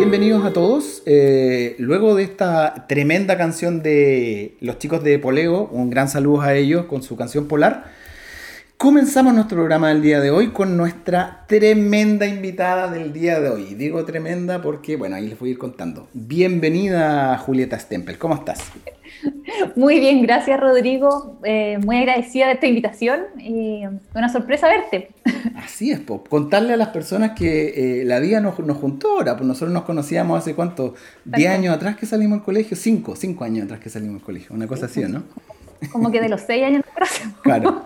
bienvenidos a todos. Eh, luego de esta tremenda canción de los chicos de Poleo, un gran saludo a ellos con su canción Polar. Comenzamos nuestro programa del día de hoy con nuestra tremenda invitada del día de hoy. Digo tremenda porque, bueno, ahí les voy a ir contando. Bienvenida Julieta Stempel, ¿cómo estás? Muy bien, gracias Rodrigo. Eh, muy agradecida de esta invitación y una sorpresa verte. Así es, Pop. Contarle a las personas que eh, la vida nos, nos, juntó ahora, pues nosotros nos conocíamos hace cuánto, ¿10 años atrás que salimos del colegio? 5, 5 años atrás que salimos del colegio, una cosa así, ¿no? Como que de los 6 años Claro.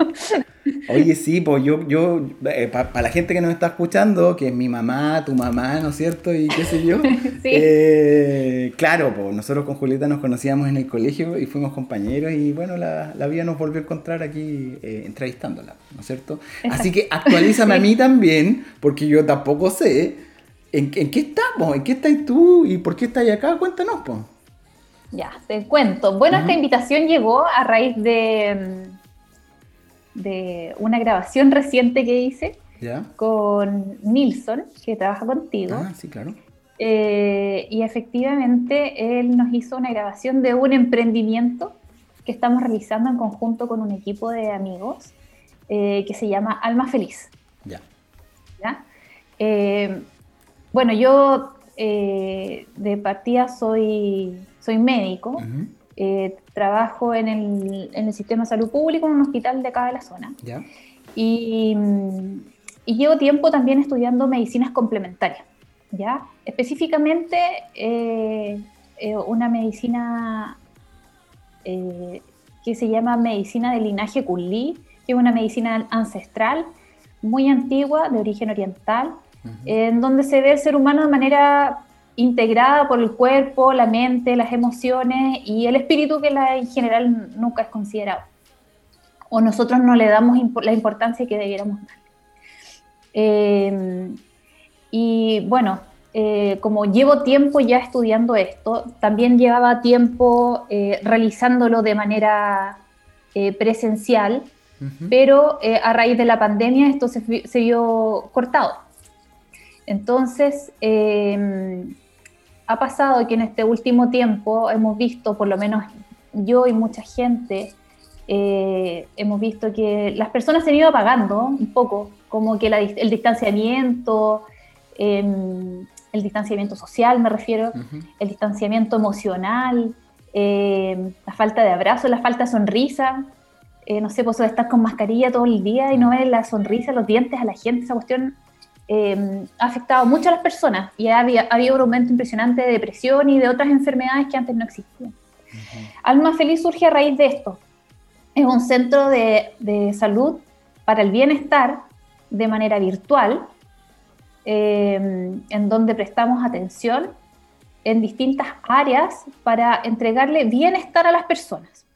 Oye, sí, pues yo, yo eh, para la gente que nos está escuchando, que es mi mamá, tu mamá, ¿no es cierto? Y qué sé yo. sí. Eh, claro, pues nosotros con Julieta nos conocíamos en el colegio y fuimos compañeros y bueno, la, la vida nos volvió a encontrar aquí eh, entrevistándola, ¿no es cierto? Así que actualízame a mí también, porque yo tampoco sé en, en qué estamos, en qué estás tú y por qué estás acá, cuéntanos, pues. Ya, te cuento. Bueno, esta invitación llegó a raíz de, de una grabación reciente que hice con Nilsson, que trabaja contigo. Ah, sí, claro. Eh, y efectivamente él nos hizo una grabación de un emprendimiento que estamos realizando en conjunto con un equipo de amigos eh, que se llama Alma Feliz. Ya. ¿Ya? Eh, bueno, yo de partida soy soy médico, eh, trabajo en el, en el, sistema de salud público en un hospital de acá de la zona. Y, y, llevo tiempo también estudiando medicinas complementarias. ¿ya? Específicamente eh, eh, una medicina que se llama medicina de linaje Kulli, que es una medicina ancestral muy antigua, de origen oriental, en donde se ve el ser humano de manera integrada por el cuerpo, la mente, las emociones y el espíritu que la, en general nunca es considerado. O nosotros no le damos la importancia que debiéramos dar. Em, y bueno, eh, como llevo tiempo ya estudiando esto, también llevaba tiempo eh, realizándolo de manera eh, presencial, pero a raíz de la pandemia esto se, se vio cortado. Entonces, em, ha pasado que en este último tiempo hemos visto, por lo menos yo y mucha gente, eh, hemos visto que las personas se han ido apagando un poco, como que el distanciamiento, em, el distanciamiento social me refiero, el distanciamiento emocional, em, la falta de abrazo, la falta de sonrisa. Eh, no sé, pues estar con mascarilla todo el día y no ver la sonrisa, los dientes a la gente, esa cuestión Em, ha afectado mucho a las personas y ha, habido un aumento impresionante de depresión y de otras enfermedades que antes no existían. Alma Feliz surge a raíz de esto. Es un centro de, salud para el bienestar de manera virtual, em, en donde prestamos atención en distintas áreas para entregarle bienestar a las personas.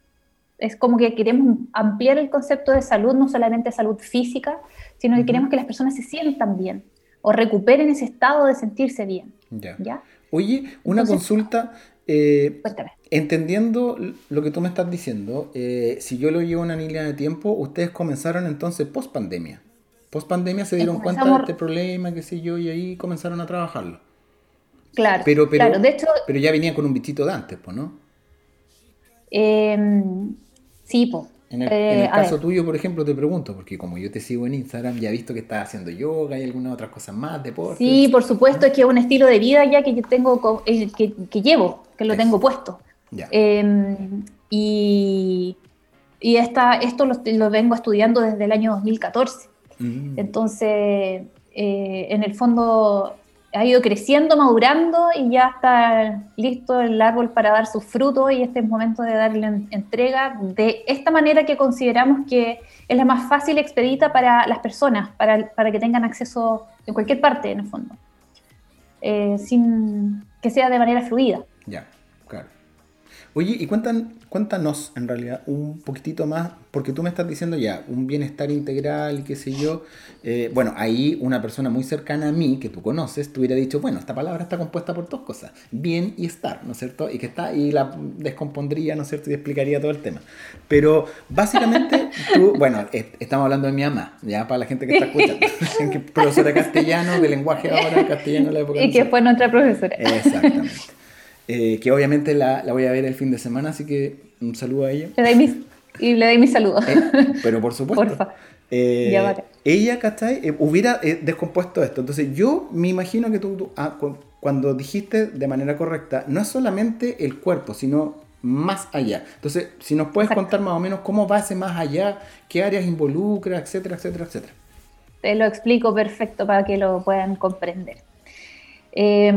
Es como que queremos ampliar el concepto de salud, no solamente salud física, sino que queremos que las personas se sientan bien o recuperen ese estado de sentirse bien. Ya. Oye, una consulta. Eh, entendiendo lo que tú me estás diciendo, eh, si yo lo llevo una línea de tiempo, ustedes comenzaron entonces post pandemia. Post pandemia se dieron cuenta de este problema, qué sé yo, y ahí comenzaron a trabajarlo. Claro, pero, pero, claro. De hecho, pero ya venían con un bichito de antes, pues, ¿no? Em, sí, pues. En el, eh, caso tuyo, por ejemplo, te pregunto, porque como yo te sigo en Instagram, ya he visto que estás haciendo yoga y algunas otras cosas más, deporte. Sí, por supuesto, es que es un estilo de vida ya que yo tengo, eh, que, que llevo, que lo tengo puesto. Em, y y esta, esto lo, vengo estudiando desde el año 2014. Mm. Entonces, eh, en el fondo, ha ido creciendo, madurando y ya está listo el árbol para dar sus frutos y este es el momento de darle entrega de esta manera que consideramos que es la más fácil y expedita para las personas, para, para que tengan acceso en cualquier parte, en el fondo, eh, sin que sea de manera fluida. Ya, claro. Oye, y cuentan, cuéntanos en realidad un poquitito más, porque tú me estás diciendo ya, un bienestar integral y qué sé yo. Eh, bueno, ahí una persona muy cercana a mí, que tú conoces, te hubiera dicho, bueno, esta palabra está compuesta por dos cosas, bien y estar, ¿no es cierto? Y que está, y la descompondría, ¿no es cierto? Y explicaría todo el tema. Pero básicamente tú, bueno, estamos hablando de mi mamá, ya para la gente que está escuchando, que profesora castellano, de lenguaje ahora, castellano de la época. Y que fue nuestra profesora. Exactamente. Eh, que obviamente la, la, voy a ver el fin de semana, así que un saludo a ella. Le doy mis, y le doy mis saludos. Eh, pero por supuesto. Porfa. Eh, ella, ¿cachai? hubiera descompuesto esto. Entonces yo me imagino que tú, ah, cuando dijiste de manera correcta, no es solamente el cuerpo, sino más allá. Entonces, si nos puedes contar más o menos cómo va ese más allá, qué áreas involucra, etcétera, etcétera, etcétera. Te lo explico perfecto para que lo puedan comprender. Eh,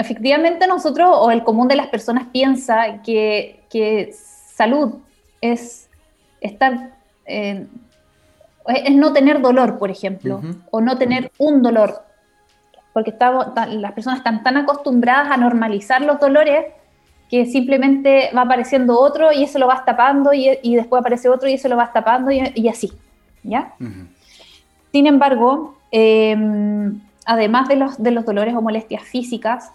Efectivamente, nosotros o el común de las personas piensa que, que salud es estar, eh, es no tener dolor, por ejemplo, o no tener un dolor, porque estamos, las personas están tan acostumbradas a normalizar los dolores que simplemente va apareciendo otro y eso lo vas tapando y, y después aparece otro y eso lo vas tapando y, así, ¿ya? Sin embargo, em, además de los, de los dolores o molestias físicas,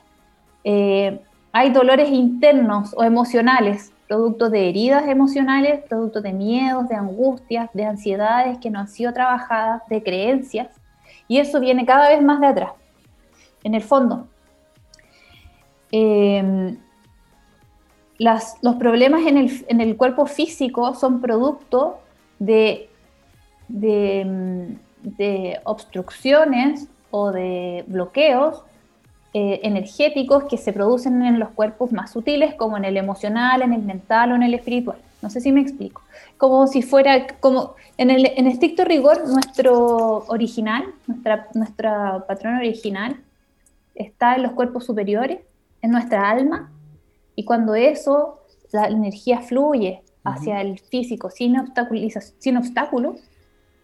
eh, hay dolores internos o emocionales, producto de heridas emocionales, producto de miedos, de angustias, de ansiedades que no han sido trabajadas, de creencias, y eso viene cada vez más de atrás. En el fondo, em, los problemas en el, cuerpo físico son producto de, de obstrucciones o de bloqueos eh, energéticos que se producen en los cuerpos más sutiles, como en el emocional, en el mental o en el espiritual. No sé si me explico. Como si fuera, como en el en estricto rigor, nuestro original, nuestra, nuestra patrón original, está en los cuerpos superiores, en nuestra alma, y cuando eso, la energía fluye hacia el físico sin, sin obstáculos,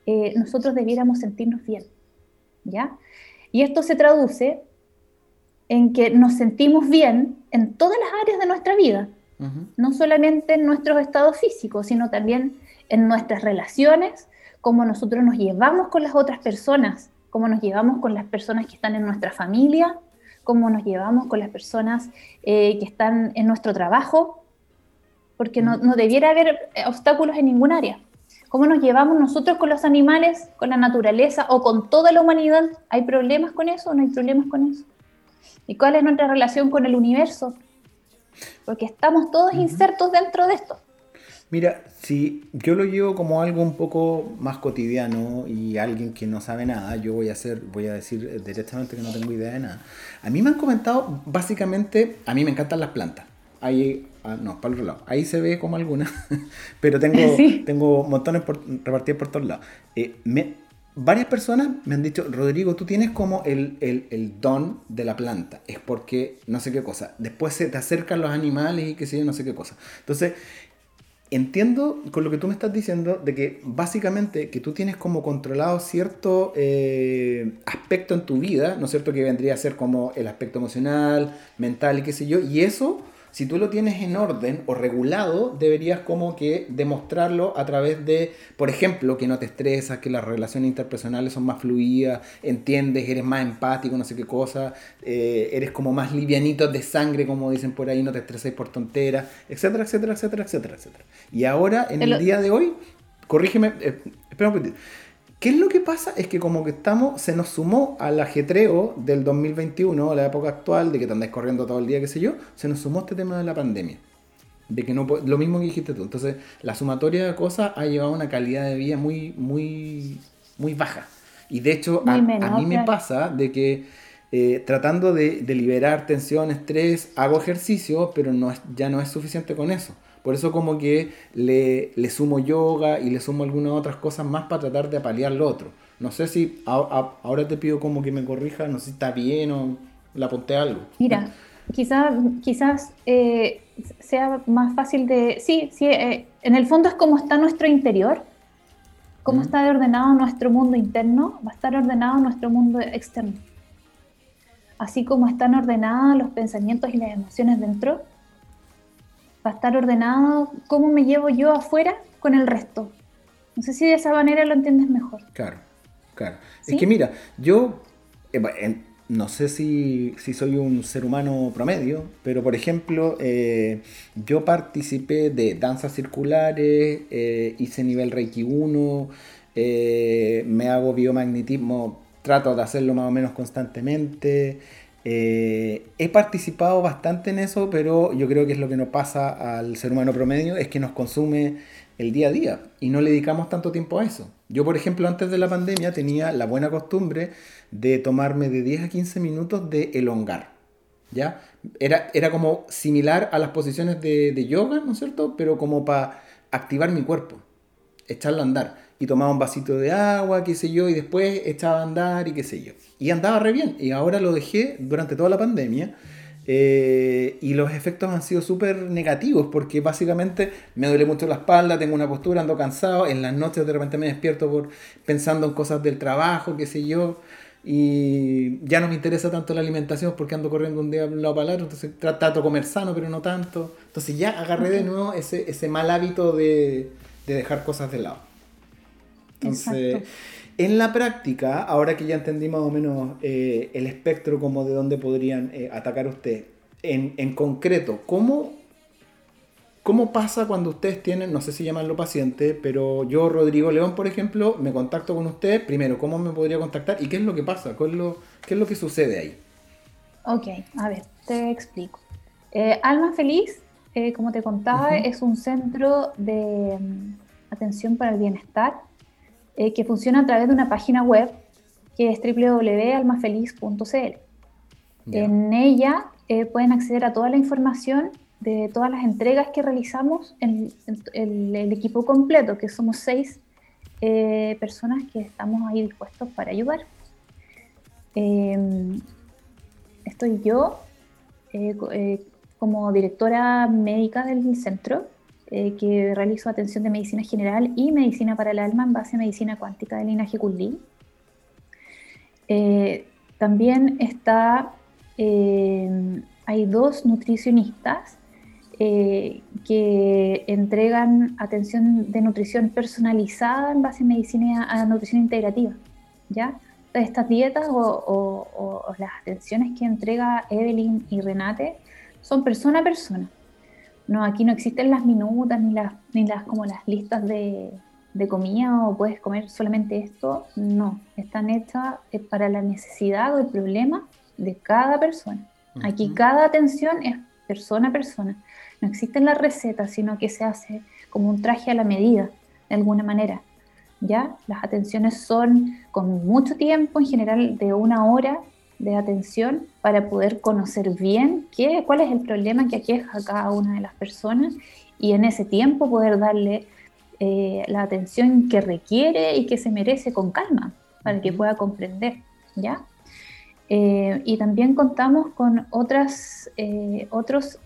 eh, nosotros debiéramos sentirnos bien. ¿ya? Y esto se traduce en que nos sentimos bien en todas las áreas de nuestra vida, no solamente en nuestros estados físicos, sino también en nuestras relaciones, cómo nosotros nos llevamos con las otras personas, cómo nos llevamos con las personas que están en nuestra familia, cómo nos llevamos con las personas eh, que están en nuestro trabajo, porque no, no, debiera haber eh, obstáculos en ningún área. ¿Cómo nos llevamos nosotros con los animales, con la naturaleza o con toda la humanidad? ¿Hay problemas con eso o no hay problemas con eso? ¿Y cuál es nuestra relación con el universo? Porque estamos todos insertos dentro de esto. Mira, si yo lo llevo como algo un poco más cotidiano y alguien que no sabe nada, yo voy a hacer, voy a decir directamente que no tengo idea de nada. A mí me han comentado, básicamente, a mí me encantan las plantas. Ahí, ah, no, para el otro lado. Ahí se ve como algunas, pero tengo, tengo montones por, repartidos por todos lados. Eh, me, varias personas me han dicho, Rodrigo, tú tienes como el, el, don de la planta. Es porque no sé qué cosa. Después se te acercan los animales y qué sé yo, no sé qué cosa. Entonces, entiendo con lo que tú me estás diciendo de que básicamente que tú tienes como controlado cierto eh, aspecto en tu vida, ¿no es cierto? Que vendría a ser como el aspecto emocional, mental y qué sé yo. Y eso si tú lo tienes en orden o regulado, deberías como que demostrarlo a través de, por ejemplo, que no te estresas, que las relaciones interpersonales son más fluidas, entiendes, eres más empático, no sé qué cosa, eh, eres como más livianito de sangre, como dicen por ahí, no te estreses por tonteras, etcétera, etcétera, etcétera, etcétera, etcétera. Y ahora, en el, día de hoy, corrígeme, eh, espera un poquito. ¿Qué es lo que pasa? Es que como que estamos, se nos sumó al ajetreo del 2021, a la época actual, de que te andáis corriendo todo el día, qué sé yo, se nos sumó este tema de la pandemia. De que no lo mismo que dijiste tú. Entonces, la sumatoria de cosas ha llevado a una calidad de vida muy, muy, muy baja. Y de hecho, a, mí me pasa de que eh, tratando de, de, liberar tensión, estrés, hago ejercicio, pero no ya no es suficiente con eso. Por eso como que le, le sumo yoga y le sumo algunas otras cosas más para tratar de apalear lo otro. No sé si ahora te pido como que me corrija, no sé si está bien o le apunté algo. Mira, quizás quizás eh, sea más fácil de... Sí, sí, eh, en el fondo es como está nuestro interior, cómo está ordenado nuestro mundo interno, va a estar ordenado nuestro mundo externo. Así como están ordenados los pensamientos y las emociones dentro, para estar ordenado, cómo me llevo yo afuera con el resto. No sé si de esa manera lo entiendes mejor. Claro, claro. Es que mira, yo eh, no sé si, soy un ser humano promedio, pero por ejemplo, eh, yo participé de danzas circulares, eh, hice nivel Reiki 1, me hago biomagnetismo, trato de hacerlo más o menos constantemente. He participado bastante en eso, pero yo creo que es lo que nos pasa al ser humano promedio, es que nos consume el día a día y no le dedicamos tanto tiempo a eso. Yo, por ejemplo, antes de la pandemia tenía la buena costumbre de tomarme de 10 a 15 minutos de elongar. ¿Ya? Era, era como similar a las posiciones de, de yoga, ¿no es cierto? Pero como para activar mi cuerpo, echarlo a andar. Y tomaba un vasito de agua, qué sé yo, y después echaba a andar y qué sé yo. Y andaba re bien. Y ahora lo dejé durante toda la pandemia eh, y los efectos han sido súper negativos porque básicamente me duele mucho la espalda, tengo una postura, ando cansado, en las noches de repente me despierto por, pensando en cosas del trabajo, qué sé yo, y ya no me interesa tanto la alimentación porque ando corriendo un día de un lado para el otro, entonces trato de comer sano pero no tanto, entonces ya agarré de nuevo ese, ese mal hábito de, de dejar cosas de lado. Entonces... En la práctica, ahora que ya entendí más o menos eh, el espectro como de dónde podrían eh, atacar usted, en, en concreto, ¿cómo, ¿cómo pasa cuando ustedes tienen, no sé si llamarlo paciente, pero yo, Rodrigo León, por ejemplo, me contacto con usted, primero, ¿cómo me podría contactar y qué es lo que pasa? ¿Qué es lo, qué es lo que sucede ahí? Ok, a ver, te explico. Eh, Alma Feliz, como te contaba, es un centro de mm, atención para el bienestar eh, que funciona a través de una página web que es www.almafeliz.cl. En ella eh, pueden acceder a toda la información de todas las entregas que realizamos en, el equipo completo, que somos seis eh, personas que estamos ahí dispuestos para ayudar. Em, estoy yo como directora médica del centro eh, que realizo atención de medicina general y medicina para el alma en base a medicina cuántica de linaje Kundalini. Eh, también está, eh, hay dos nutricionistas que entregan atención de nutrición personalizada en base a medicina a nutrición integrativa. ¿ya? Estas dietas o, o las atenciones que entrega Evelyn y Renate son persona a persona no, aquí no existen las minutas ni las, ni las como las listas de, de comida o puedes comer solamente esto. No, están hechas eh, para la necesidad o el problema de cada persona. Aquí cada atención es persona a persona. No existen las recetas, sino que se hace como un traje a la medida, de alguna manera. ¿Ya? Las atenciones son con mucho tiempo, en general de una hora, de atención para poder conocer bien qué, cuál es el problema que aqueja a cada una de las personas y en ese tiempo poder darle eh, la atención que requiere y que se merece con calma para que pueda comprender, ¿ya? Eh, y también contamos con otras eh, otros,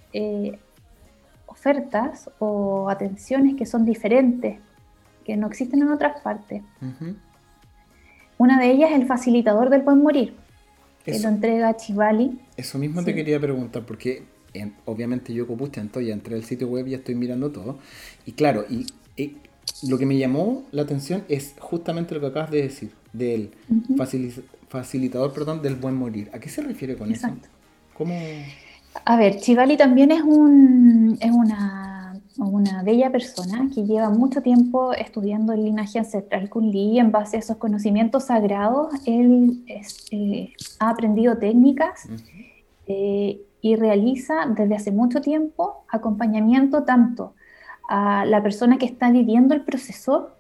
ofertas o atenciones que son diferentes, que no existen en otras partes. Una de ellas es el facilitador del buen morir que lo entrega Chivali. Eso mismo te quería preguntar, porque obviamente yo copucha, entonces ya entré al sitio web y ya estoy mirando todo. Y claro, y, lo que me llamó la atención es justamente lo que acabas de decir, del facilitador perdón, del buen morir. ¿A qué se refiere con eso? ¿Cómo? A ver, Chivali también es, un, es una una bella persona que lleva mucho tiempo estudiando el linaje ancestral Kunli en base a esos conocimientos sagrados. Él eh, ha aprendido técnicas eh, y realiza desde hace mucho tiempo acompañamiento tanto a la persona que está viviendo el proceso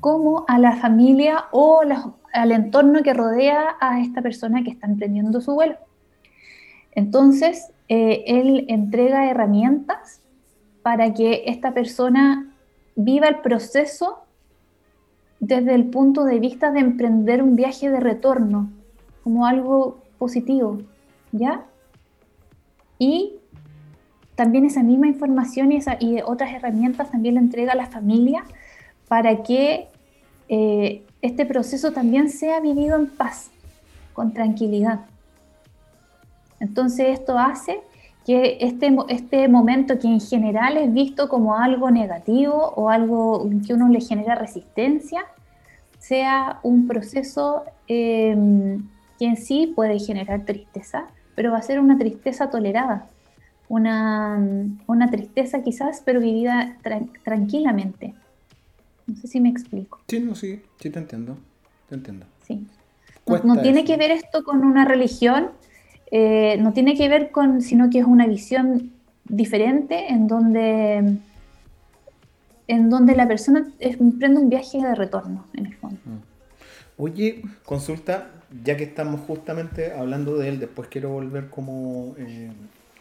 como a la familia o al entorno que rodea a esta persona que está emprendiendo su vuelo. Entonces, eh, él entrega herramientas para que esta persona viva el proceso desde el punto de vista de emprender un viaje de retorno, como algo positivo, ¿ya? Y también esa misma información y, otras herramientas también la entrega a la familia para que eh, este proceso también sea vivido en paz, con tranquilidad. Entonces esto hace que este, este momento que en general es visto como algo negativo o algo que uno le genera resistencia, sea un proceso em, que en sí puede generar tristeza, pero va a ser una tristeza tolerada, una, una tristeza quizás, pero vivida tranquilamente. No sé si me explico. Sí, no, sí, sí te entiendo, te entiendo. Sí. No, tiene que ver esto con una religión, eh, no tiene que ver con, sino que es una visión diferente en donde, en donde la persona emprende un viaje de retorno, en el fondo. Mm. Oye, consulta, ya que estamos justamente hablando de él, después quiero volver como eh,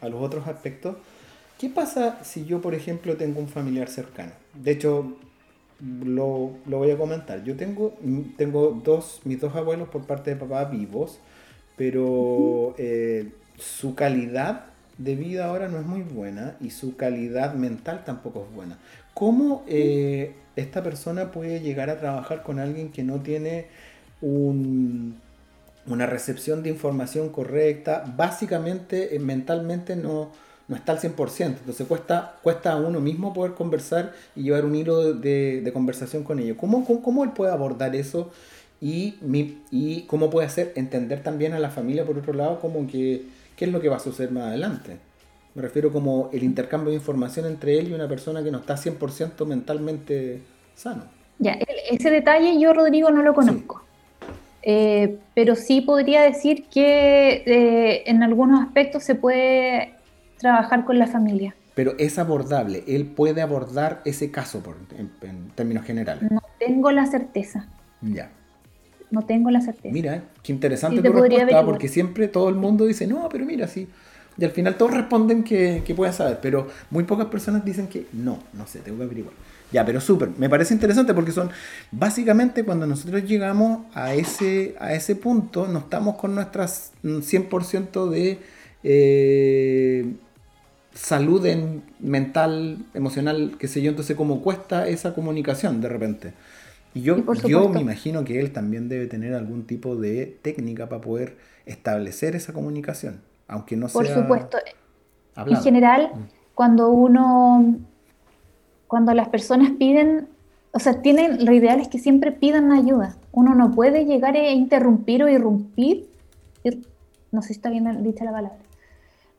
a los otros aspectos. ¿Qué pasa si yo, por ejemplo, tengo un familiar cercano? De hecho, lo, voy a comentar. Yo tengo, tengo dos, mis dos abuelos por parte de papá vivos, pero eh, su calidad de vida ahora no es muy buena y su calidad mental tampoco es buena. ¿Cómo eh, esta persona puede llegar a trabajar con alguien que no tiene un, una recepción de información correcta? Básicamente, eh, mentalmente no, no está al 100%. Entonces cuesta, cuesta a uno mismo poder conversar y llevar un hilo de, conversación con ellos. ¿Cómo, ¿Cómo, él puede abordar eso? Y, mi, y cómo puede hacer entender también a la familia, por otro lado, como que, qué es lo que va a suceder más adelante. Me refiero como el intercambio de información entre él y una persona que no está 100% mentalmente sano. Ya, ese detalle yo, Rodrigo, no lo conozco. Eh, pero sí podría decir que eh, en algunos aspectos se puede trabajar con la familia. Pero es abordable, él puede abordar ese caso por, en, términos generales. No tengo la certeza. Ya. No tengo la certeza. Mira, qué interesante tu respuesta, porque siempre todo el mundo dice, no, pero mira, sí. Y al final todos responden que, que pueden saber, pero muy pocas personas dicen que no, no sé, tengo que averiguar. Ya, pero súper, me parece interesante porque son, básicamente cuando nosotros llegamos a ese, a ese punto, no estamos con nuestras 100% de... Eh, salud mental, emocional, qué sé yo, entonces cómo cuesta esa comunicación de repente. Y yo, yo me imagino que él también debe tener algún tipo de técnica para poder establecer esa comunicación, aunque no sea... Por supuesto. En general, mm. cuando uno, cuando las personas piden, o sea, tienen, lo ideal es que siempre pidan ayuda. Uno no puede llegar a interrumpir o irrumpir, no sé si está bien dicha la palabra,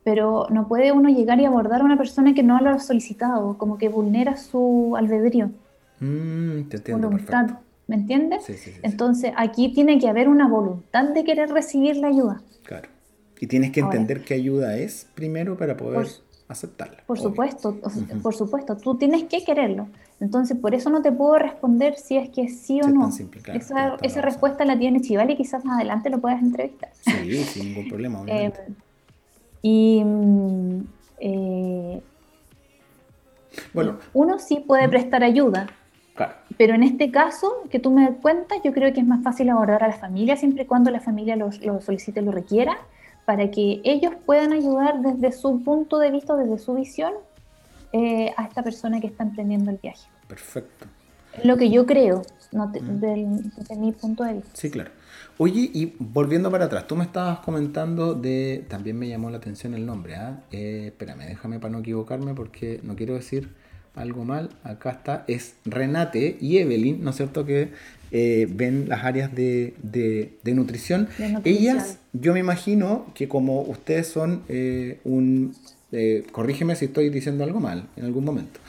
pero no puede uno llegar y abordar a una persona que no lo ha solicitado, como que vulnera su albedrío. Mm, te entiendo, voluntad, ¿Me entiendes? Sí, sí, sí, Entonces aquí tiene que haber una voluntad de querer recibir la ayuda. Claro. Y tienes que entender qué ayuda es primero para poder aceptarla. Por supuesto, por supuesto, tú tienes que quererlo. Entonces, por eso no te puedo responder si es que sí o no. esa, esa respuesta la tiene Chival y quizás más adelante lo puedas entrevistar. Sí, sin ningún problema, obviamente. Eh, y mm, eh, bueno, uno sí puede prestar ayuda, pero en este caso que tú me cuentas, yo creo que es más fácil abordar a la familia siempre y cuando la familia lo, lo solicite, lo requiera, para que ellos puedan ayudar desde su punto de vista, desde su visión, eh, a esta persona que está emprendiendo el viaje. Perfecto. Lo que yo creo, desde mi punto de vista. Sí, claro. Oye, y volviendo para atrás, tú me estabas comentando de, también me llamó la atención el nombre, ¿ah? Eh, espérame, déjame para no equivocarme porque no quiero decir algo mal. Acá está, es Renate y Evelyn, ¿no es cierto? Que eh, ven las áreas de, nutrición. Ellas, yo me imagino que como ustedes son eh, un, corrígeme si estoy diciendo algo mal en algún momento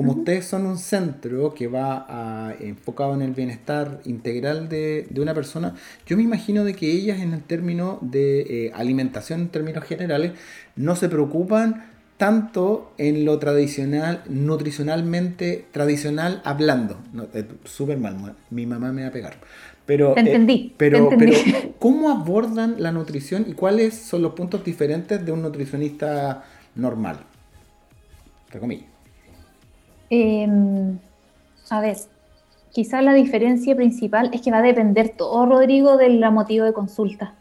como ustedes son un centro que va a, enfocado en el bienestar integral de, una persona, yo me imagino de que ellas en el término de eh, alimentación en términos generales no se preocupan tanto en lo tradicional, nutricionalmente tradicional hablando. No, Súper mal, mi mamá me va a pegar. Pero, te entendí, pero, pero, ¿cómo abordan la nutrición y cuáles son los puntos diferentes de un nutricionista normal? Entre comillas. Em, a ver, quizás la diferencia principal es que va a depender todo, Rodrigo, del motivo de consulta.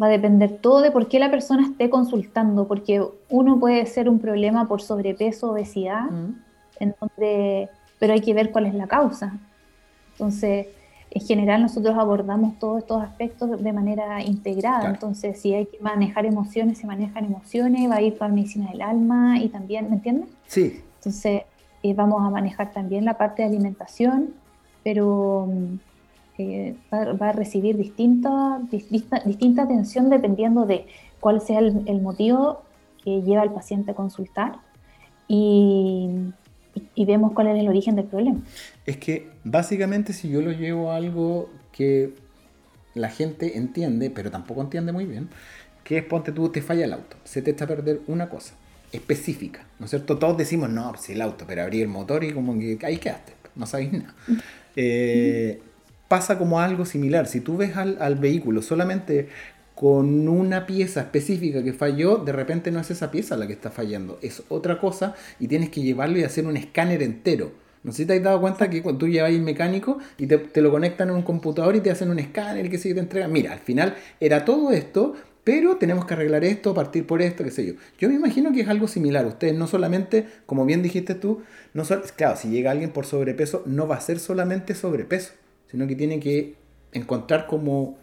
Va a depender todo de por qué la persona esté consultando, porque uno puede ser un problema por sobrepeso, obesidad, mm. pero hay que ver cuál es la causa. Entonces, en general nosotros abordamos todos estos aspectos de manera integrada, entonces si hay que manejar emociones, se manejan emociones, va a ir para medicina del alma y también, ¿me entiendes? Sí. Entonces eh, vamos a manejar también la parte de alimentación, pero mm, eh, va, a recibir distinta, distinta, atención dependiendo de cuál sea el, motivo que lleva al paciente a consultar y, y vemos cuál es el origen del problema. Es que básicamente si yo lo llevo a algo que la gente entiende, pero tampoco entiende muy bien, que es ponte tú, te falla el auto, se te está a perder una cosa específica, ¿no es cierto? Todos decimos, no, si el auto, pero abrí el motor y como que ahí quedaste, no sabéis nada. Eh, pasa como algo similar, si tú ves al, al vehículo solamente con una pieza específica que falló, de repente no es esa pieza la que está fallando, es otra cosa y tienes que llevarlo y hacer un escáner entero no sé si te has dado cuenta que cuando tú llevas un mecánico y te, lo conectan en un computador y te hacen un escáner, que sé yo, te entregan. Mira, al final era todo esto, pero tenemos que arreglar esto, partir por esto, qué sé yo. Yo me imagino que es algo similar. Ustedes no solamente, como bien dijiste tú, no claro, si llega alguien por sobrepeso, no va a ser solamente sobrepeso, sino que tiene que encontrar como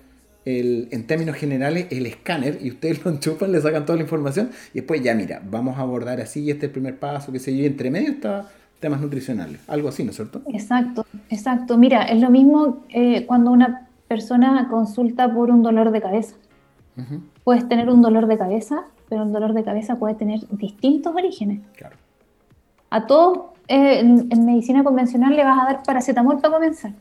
el, en términos generales el escáner y ustedes lo enchufan, le sacan toda la información y después ya mira, vamos a abordar así, este es el primer paso, qué sé yo, y entre medio está temas nutricionales, algo así, ¿no es cierto? Exacto, exacto. Mira, es lo mismo eh, cuando una persona consulta por un dolor de cabeza. Puedes tener un dolor de cabeza, pero un dolor de cabeza puede tener distintos orígenes. Claro. A todos eh, en, medicina convencional le vas a dar paracetamol para comenzar.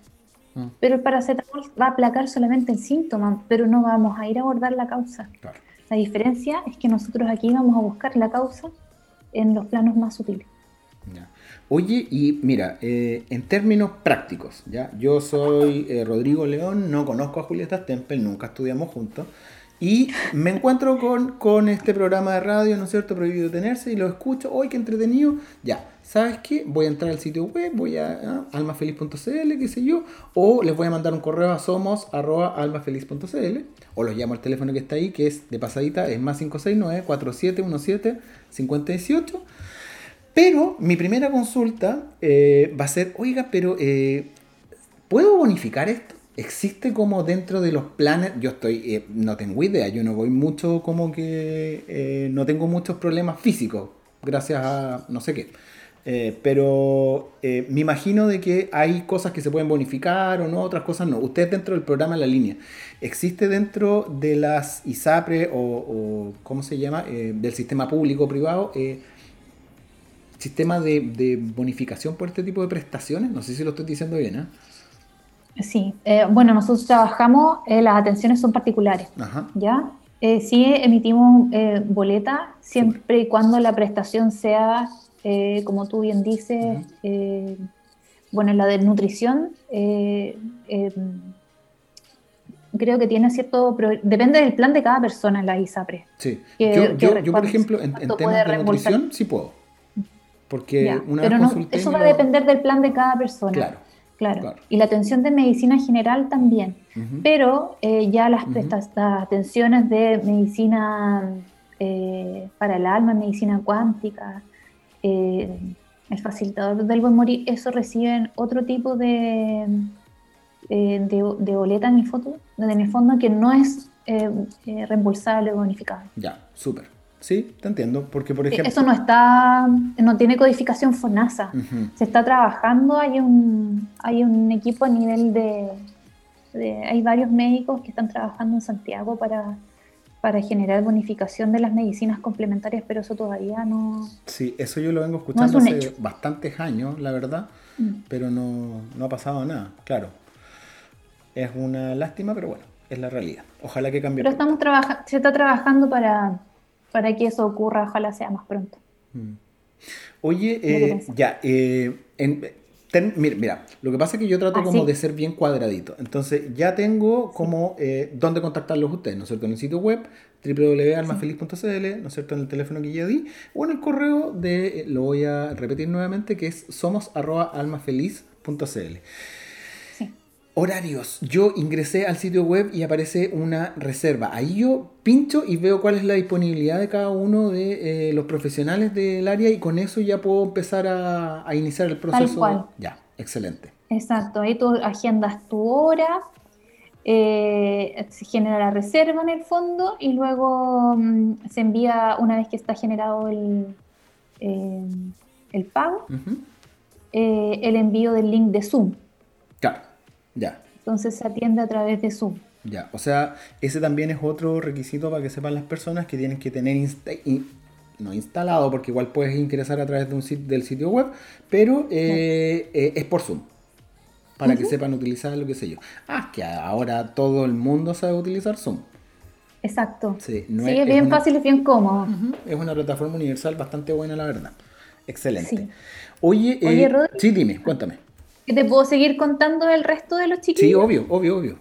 Mm. Pero el paracetamol va a aplacar solamente el síntoma, pero no vamos a ir a abordar la causa. La diferencia es que nosotros aquí vamos a buscar la causa en los planos más sutiles. Oye, y mira, eh, en términos prácticos, ¿ya? yo soy eh, Rodrigo León, no conozco a Julieta Stempel, nunca estudiamos juntos, y me encuentro con, con, este programa de radio, ¿no es cierto? Prohibido tenerse, y lo escucho, ¡ay, qué entretenido! Ya, ¿sabes qué? Voy a entrar al sitio web, voy a, almafeliz.cl, qué sé yo, o les voy a mandar un correo a somos.almafeliz.cl, o los llamo al teléfono que está ahí, que es de pasadita, es más 569 4717 518 pero mi primera consulta eh, va a ser, oiga, pero eh, ¿puedo bonificar esto? ¿Existe como dentro de los planes? Yo estoy, eh, no tengo idea, yo no voy mucho como que no tengo muchos problemas físicos, gracias a no sé qué. Pero me imagino de que hay cosas que se pueden bonificar o no, otras cosas no. Usted dentro del programa La Línea, ¿existe dentro de las ISAPRE o, o ¿cómo se llama? del sistema público-privado? sistema de, bonificación por este tipo de prestaciones? No sé si lo estoy diciendo bien. ¿eh? Sí, eh, bueno, nosotros trabajamos, eh, las atenciones son particulares, ¿ya? sí emitimos boleta siempre y cuando la prestación sea, como tú bien dices, bueno, la de nutrición, creo que tiene cierto, depende del plan de cada persona en la ISAPRE. Sí, yo, por ejemplo, en, en temas de nutrición sí puedo. Porque una pero eso va a depender del plan de cada persona. Claro. Claro. Y la atención de medicina general también. Pero eh, ya las, atenciones de medicina eh, para el alma, medicina cuántica, eh, el facilitador del buen morir, eso reciben otro tipo de, de, boleta en el, fondo, en el fondo que no es reembolsable o bonificable. Ya, súper. Sí, te entiendo, porque por ejemplo... Eso no está, no tiene codificación FONASA. Se está trabajando, hay un, hay un equipo a nivel de, Hay varios médicos que están trabajando en Santiago para, para generar bonificación de las medicinas complementarias, pero eso todavía no... Sí, eso yo lo vengo escuchando hace bastantes años, la verdad, mm. pero no, no ha pasado nada, claro. Es una lástima, pero bueno, es la realidad. Ojalá que cambie. Pero estamos trabajando, se está trabajando para para que eso ocurra, ojalá sea más pronto. Mm. Oye, eh, ya, eh, mira, lo que pasa es que yo trato ah, como de ser bien cuadradito. Entonces, ya tengo como eh, dónde contactarlos ustedes, ¿no es cierto? En el sitio web www.almafeliz.cl, ¿no es cierto? En el teléfono que ya di, o en el correo de, lo voy a repetir nuevamente, que es somos.almafeliz.cl. Horarios. Yo ingresé al sitio web y aparece una reserva. Ahí yo pincho y veo cuál es la disponibilidad de cada uno de eh, los profesionales del área y con eso ya puedo empezar a, iniciar el proceso. Tal cual. Ya, excelente. Exacto, ahí tú agendas tu hora, eh, se genera la reserva en el fondo y luego mm, se envía, una vez que está generado el, eh, el pago, el envío del link de Zoom. Ya. Entonces se atiende a través de Zoom. Ya, o sea, ese también es otro requisito para que sepan las personas que tienen que tener no instalado, porque igual puedes ingresar a través de un sitio, del sitio web, pero es por Zoom para que sepan utilizar lo que sé yo. Ah, que ahora todo el mundo sabe utilizar Zoom. Exacto. Sí, es, bien fácil y bien cómodo. Es una plataforma universal bastante buena, la verdad. Excelente. Oye, eh, sí, dime, cuéntame. ¿Te puedo seguir contando el resto de los chiquillos? Sí, obvio, obvio, obvio.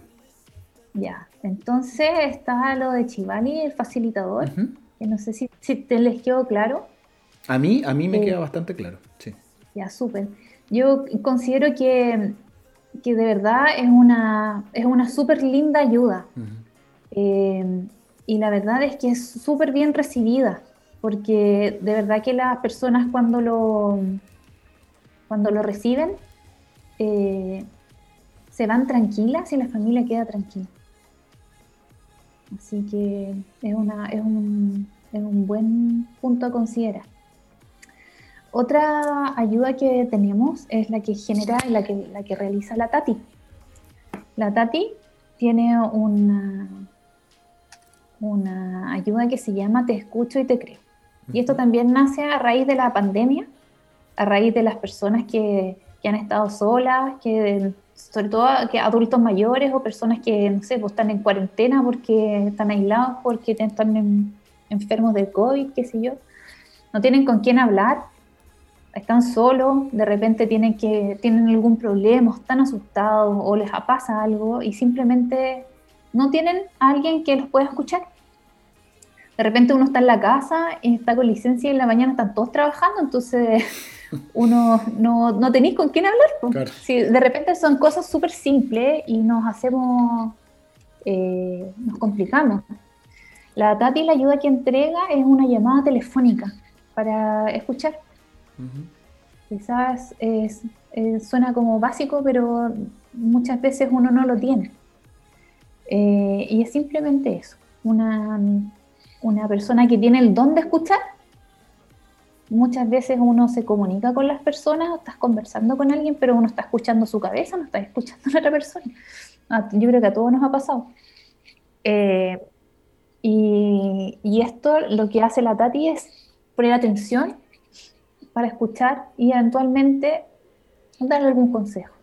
Ya, entonces está lo de Chivali, el facilitador, que no sé si, te les quedó claro. A mí, a mí me eh, queda bastante claro, sí. Ya, súper. Yo considero que que de verdad es una, es una súper linda ayuda. Eh, y la verdad es que es súper bien recibida, porque de verdad que las personas cuando lo, cuando lo reciben eh, se van tranquilas y la familia queda tranquila. Así que es, una, es, un, es un buen punto a considerar. Otra ayuda que tenemos es la que genera, la que, la que realiza la Tati. La Tati tiene una, una ayuda que se llama Te escucho y te creo. Y esto también nace a raíz de la pandemia, a raíz de las personas que, que han estado solas, que sobre todo que adultos mayores o personas que, no sé, pues están en cuarentena porque están aislados, porque están enfermos de COVID, qué sé yo, no tienen con quién hablar están solos, de repente tienen, que, tienen algún problema, están asustados o les pasa algo y simplemente no tienen a alguien que los pueda escuchar. De repente uno está en la casa, está con licencia y en la mañana están todos trabajando, entonces uno no, no tenéis con quién hablar. de repente son cosas súper simples y nos hacemos, eh, nos complicamos. La Tati la ayuda que entrega es una llamada telefónica para escuchar. Quizás suena como básico, pero muchas veces uno no lo tiene. Eh, y es simplemente eso, una, una persona que tiene el don de escuchar. Muchas veces uno se comunica con las personas, estás conversando con alguien, pero uno está escuchando su cabeza, no está escuchando a la otra persona. Ah, yo creo que a todos nos ha pasado. Eh, y, y, esto lo que hace la Tati es poner atención para escuchar y eventualmente darle algún consejo.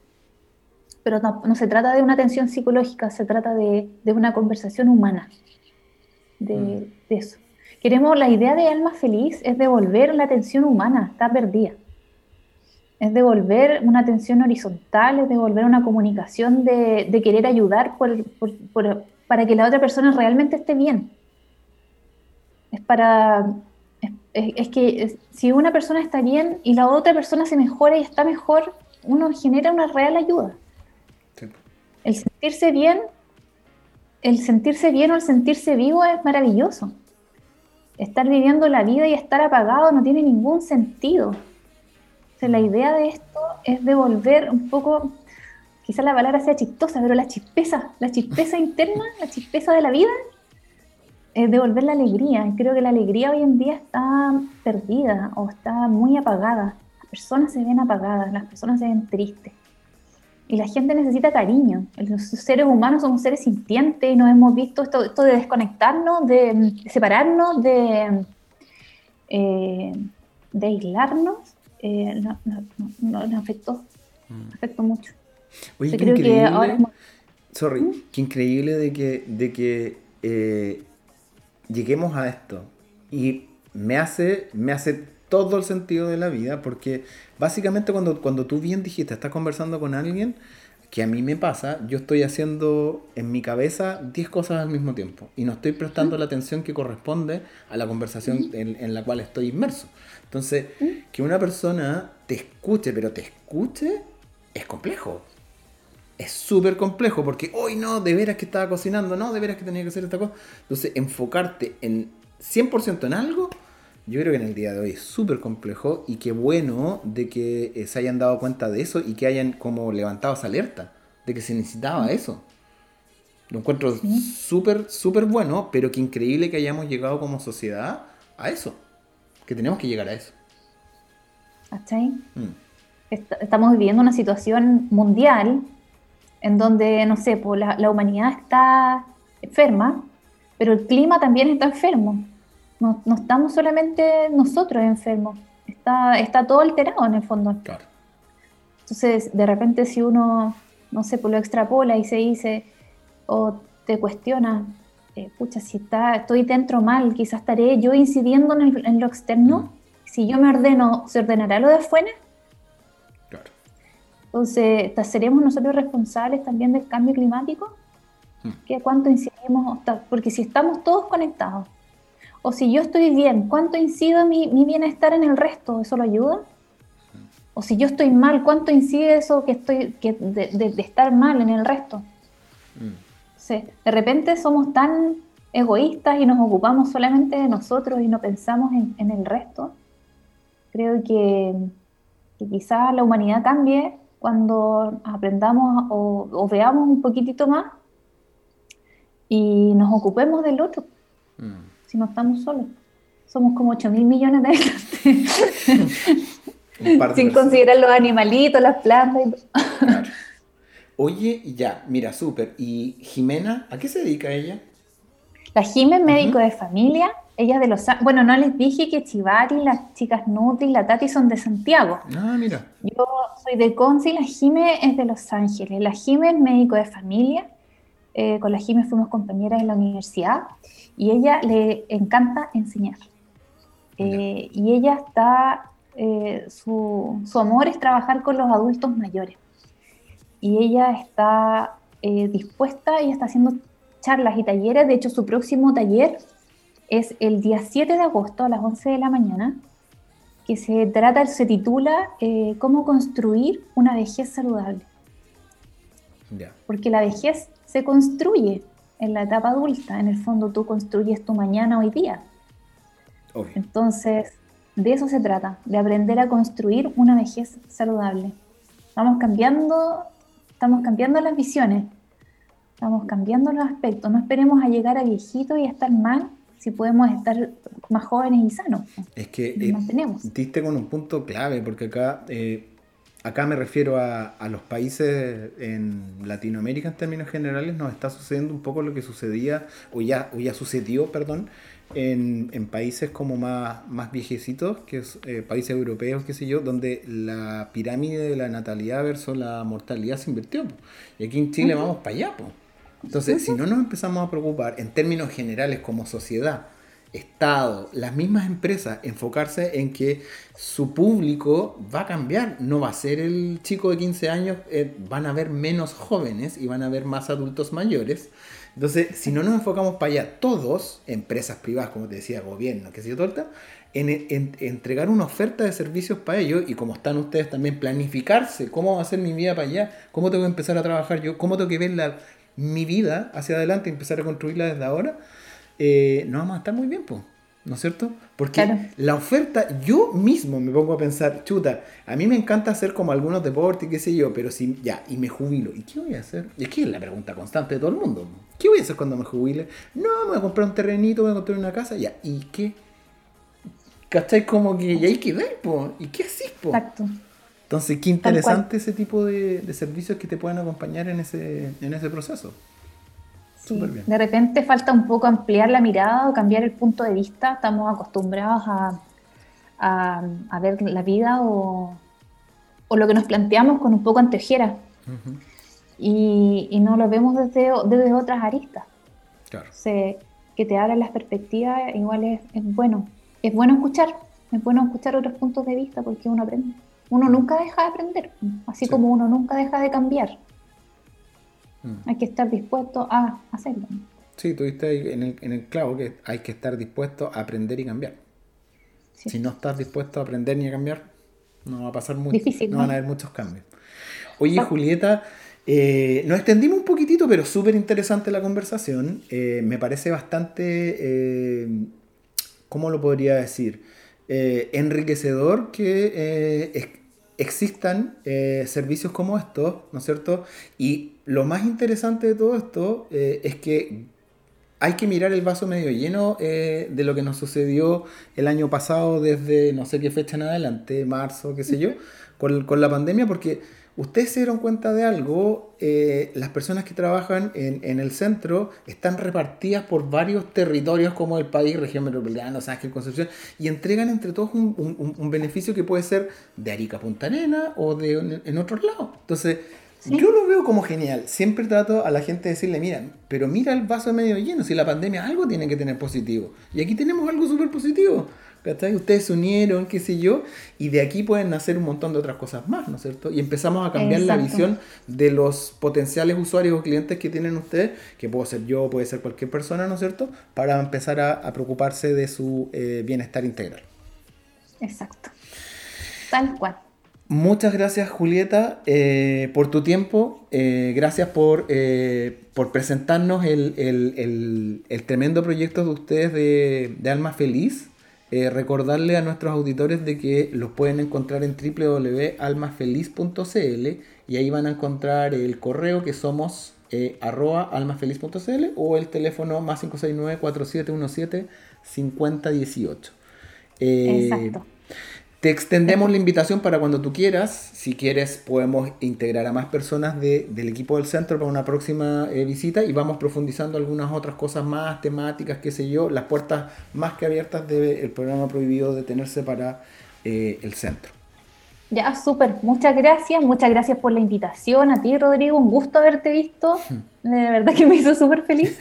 Pero no, se trata de una atención psicológica, se trata de, de una conversación humana, de, mm. de, eso. Queremos, la idea de alma feliz es devolver la atención humana, está perdida. Es devolver una atención horizontal, es devolver una comunicación de, de querer ayudar por, por, para que la otra persona realmente esté bien. Es para es, que si una persona está bien y la otra persona se mejora y está mejor, uno genera una real ayuda. El sentirse bien, el sentirse bien o el sentirse vivo es maravilloso. Estar viviendo la vida y estar apagado no tiene ningún sentido. la idea de esto es devolver un poco, quizás la palabra sea chistosa, pero la chispeza, la chispeza interna, la chispeza de la vida es devolver la alegría. Creo que la alegría hoy en día está perdida o está muy apagada. Las personas se ven apagadas, las personas se ven tristes. Y la gente necesita cariño. Los seres humanos somos seres sintientes y nos hemos visto esto, esto de desconectarnos, de, separarnos, de, eh, de aislarnos. Eh, nos afectó, mm. afectó mucho. Oye, qué increíble. Sorry, ¿Mm? qué increíble de que, de que eh, lleguemos a esto. Y me hace, me hace todo el sentido de la vida, porque básicamente cuando, cuando tú bien dijiste, estás conversando con alguien, que a mí me pasa, yo estoy haciendo en mi cabeza 10 cosas al mismo tiempo y no estoy prestando la atención que corresponde a la conversación en, en la cual estoy inmerso. Entonces, que una persona te escuche, pero te escuche, es complejo es súper complejo porque hoy no, de veras que estaba cocinando, no, de veras que tenía que hacer esta cosa. Entonces, enfocarte en 100% en algo yo creo que en el día de hoy es súper complejo y qué bueno de que eh, se hayan dado cuenta de eso y que hayan como levantado esa alerta de que se necesitaba eso. Lo encuentro súper, súper bueno, pero qué increíble que hayamos llegado como sociedad a eso. Que tenemos que llegar a eso. ¿Cachai? Mm. estamos viviendo una situación mundial en donde, no sé, pues la, humanidad está enferma, pero el clima también está enfermo. No, no estamos solamente nosotros enfermos, está, está todo alterado en el fondo. Claro. Entonces, de repente, si uno, no sé, pues lo extrapola y se dice, o te cuestiona, eh, pucha, si está, estoy dentro mal, quizás estaré yo incidiendo en, lo externo. Mm. Si yo me ordeno, ¿se ordenará lo de afuera? Claro. Entonces, ¿seremos nosotros responsables también del cambio climático? Mm. ¿Qué, ¿Cuánto incidimos? Porque si estamos todos conectados, o si yo estoy bien, ¿cuánto incide mi, mi bienestar en el resto? ¿Eso lo ayuda? Mm. O si yo estoy mal, ¿cuánto incide eso que estoy que de, de, estar mal en el resto? de repente somos tan egoístas y nos ocupamos solamente de nosotros y no pensamos en, el resto. Creo que, quizás la humanidad cambie cuando aprendamos o, veamos un poquitito más y nos ocupemos del otro, mm. Si no estamos solos. Somos como 8 mil millones de habitantes. Sin considerar los animalitos, las plantas. Oye, ya, mira, súper. ¿Y Jimena, a qué se dedica ella? La Jimena es médico de familia. Ella de los... Bueno, no les dije que Chivari, las chicas Nutri y la Tati son de Santiago. Ah, mira. Yo soy de Conce y la Jime es de Los Ángeles. La Jime es médico de familia. Eh, con la Jime fuimos compañeras en la universidad y ella le encanta enseñar. Eh, y ella está... Eh, su, su amor es trabajar con los adultos mayores y ella está eh, dispuesta y está haciendo charlas y talleres. De hecho, su próximo taller es el día 7 de agosto a las 11 de la mañana, que se trata, se titula eh, Cómo construir una vejez saludable. Porque la vejez se construye en la etapa adulta. En el fondo, tú construyes tu mañana hoy día. Entonces, de eso se trata, de aprender a construir una vejez saludable. Vamos cambiando Estamos cambiando las visiones, estamos cambiando los aspectos. No esperemos a llegar a viejito y a estar mal si podemos estar más jóvenes y sanos. Es que eh, diste con un punto clave, porque acá, eh, acá me refiero a, los países en Latinoamérica en términos generales, nos está sucediendo un poco lo que sucedía, o ya, o ya sucedió, perdón, en, en, países como más, más viejecitos, que es eh, países europeos, qué sé yo, donde la pirámide de la natalidad versus la mortalidad se invirtió. Y aquí en Chile vamos para allá. Entonces, si no nos empezamos a preocupar en términos generales como sociedad, Estado, las mismas empresas, enfocarse en que su público va a cambiar, no va a ser el chico de 15 años, eh, van a haber menos jóvenes y van a haber más adultos mayores. Entonces, si no nos enfocamos para allá, todos, empresas privadas, como te decía, gobierno, que sé yo, torta, en, entregar una oferta de servicios para ellos y como están ustedes también, planificarse cómo va a ser mi vida para allá, cómo tengo que empezar a trabajar yo, cómo tengo que ver la, mi vida hacia adelante y empezar a construirla desde ahora, eh, no vamos a estar muy bien, pues. ¿no es cierto? Porque la oferta, yo mismo me pongo a pensar, chuta, a mí me encanta hacer como algunos deportes, qué sé yo, pero si ya, y me jubilo, ¿y qué voy a hacer? Y es que es la pregunta constante de todo el mundo. ¿Qué voy a hacer cuando me jubile? No, me voy a comprar un terrenito, me voy a comprar una casa, ya, ¿y qué? ¿Cachai? Como que ya hay que ver, po. ¿Y qué así, po? Exacto. Entonces, qué interesante ese tipo de, de, servicios que te pueden acompañar en ese, en ese proceso. De repente falta un poco ampliar la mirada o cambiar el punto de vista. Estamos acostumbrados a, a, ver la vida o, o, lo que nos planteamos con un poco antejera. y, y, no lo vemos desde, desde otras aristas. Claro. que te abran las perspectivas igual es, es, bueno. Es bueno escuchar, es bueno escuchar otros puntos de vista porque uno aprende. Uno nunca deja de aprender, así como uno nunca deja de cambiar. Mm. Hay que estar dispuesto a hacerlo. Sí, tuviste ahí en el, en el clavo que hay que estar dispuesto a aprender y cambiar. Si no estás dispuesto a aprender ni a cambiar, no va a pasar mucho. no, van a haber muchos cambios. Oye, Julieta, eh, nos extendimos un poquitito, pero súper interesante la conversación. Eh, me parece bastante eh, ¿cómo lo podría decir? Enriquecedor que existan servicios como estos, ¿no es cierto? Y lo más interesante de todo esto es que hay que mirar el vaso medio lleno de lo que nos sucedió el año pasado desde no sé qué fecha en adelante, marzo, qué sé yo, con, con la pandemia, porque ustedes se dieron cuenta de algo, eh, las personas que trabajan en, el centro están repartidas por varios territorios como el país, región metropolitana, Los Ángeles, Concepción, y entregan entre todos un, beneficio que puede ser de Arica Punta Arena o de en, otros lados. Entonces, yo lo veo como genial. Siempre trato a la gente de decirle, mira, pero mira el vaso medio lleno, si la pandemia algo tiene que tener positivo. Y aquí tenemos algo súper positivo. Ustedes se unieron, qué sé yo, y de aquí pueden nacer un montón de otras cosas más, ¿no es cierto? Y empezamos a cambiar la visión de los potenciales usuarios o clientes que tienen ustedes, que puedo ser yo, puede ser cualquier persona, ¿no es cierto? Para empezar a, preocuparse de su eh, bienestar integral. Exacto. Tal cual. Muchas gracias Julieta eh, por tu tiempo, eh, gracias por, por presentarnos el, tremendo proyecto de ustedes de, de Alma Feliz. Eh, recordarle a nuestros auditores de que los pueden encontrar en www.almafeliz.cl y ahí van a encontrar el correo que somos eh, arroba almafeliz.cl o el teléfono más 569 4717 5018. Eh, Exacto. Te extendemos la invitación para cuando tú quieras. Si quieres, podemos integrar a más personas del equipo del centro para una próxima eh, visita y vamos profundizando algunas otras cosas más, temáticas, qué sé yo, las puertas más que abiertas del programa prohibido detenerse para eh, el centro. Ya, súper. Muchas gracias. Muchas gracias por la invitación. A ti, Rodrigo, un gusto haberte visto. De verdad que me hizo súper feliz.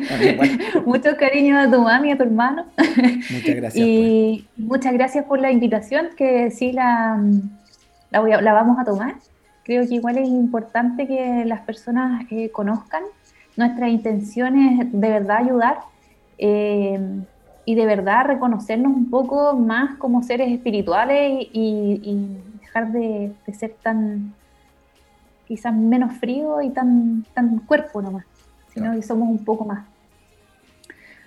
Mucho cariño a tu mami y a tu hermano. Muchas gracias. y pues. muchas gracias por la invitación, que sí la, la, vamos a tomar. Creo que igual es importante que las personas eh, conozcan nuestras intenciones de verdad ayudar. Eh, y de verdad reconocernos un poco más como seres espirituales y, dejar de, ser tan, quizás menos frío y tan, tan cuerpo nomás, sino que somos un poco más.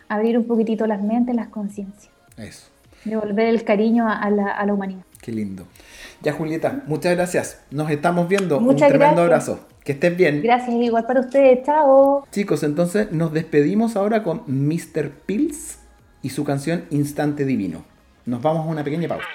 Abrir un poquitito las mentes, las conciencias. Eso. Devolver el cariño a la, a la, humanidad. Qué lindo. Ya, Julieta, muchas gracias. Nos estamos viendo. un tremendo abrazo. Que estés bien. Gracias, igual para ustedes. Chao. Chicos, entonces nos despedimos ahora con Mr. Pills y su canción Instante Divino. Nos vamos a una pequeña pausa.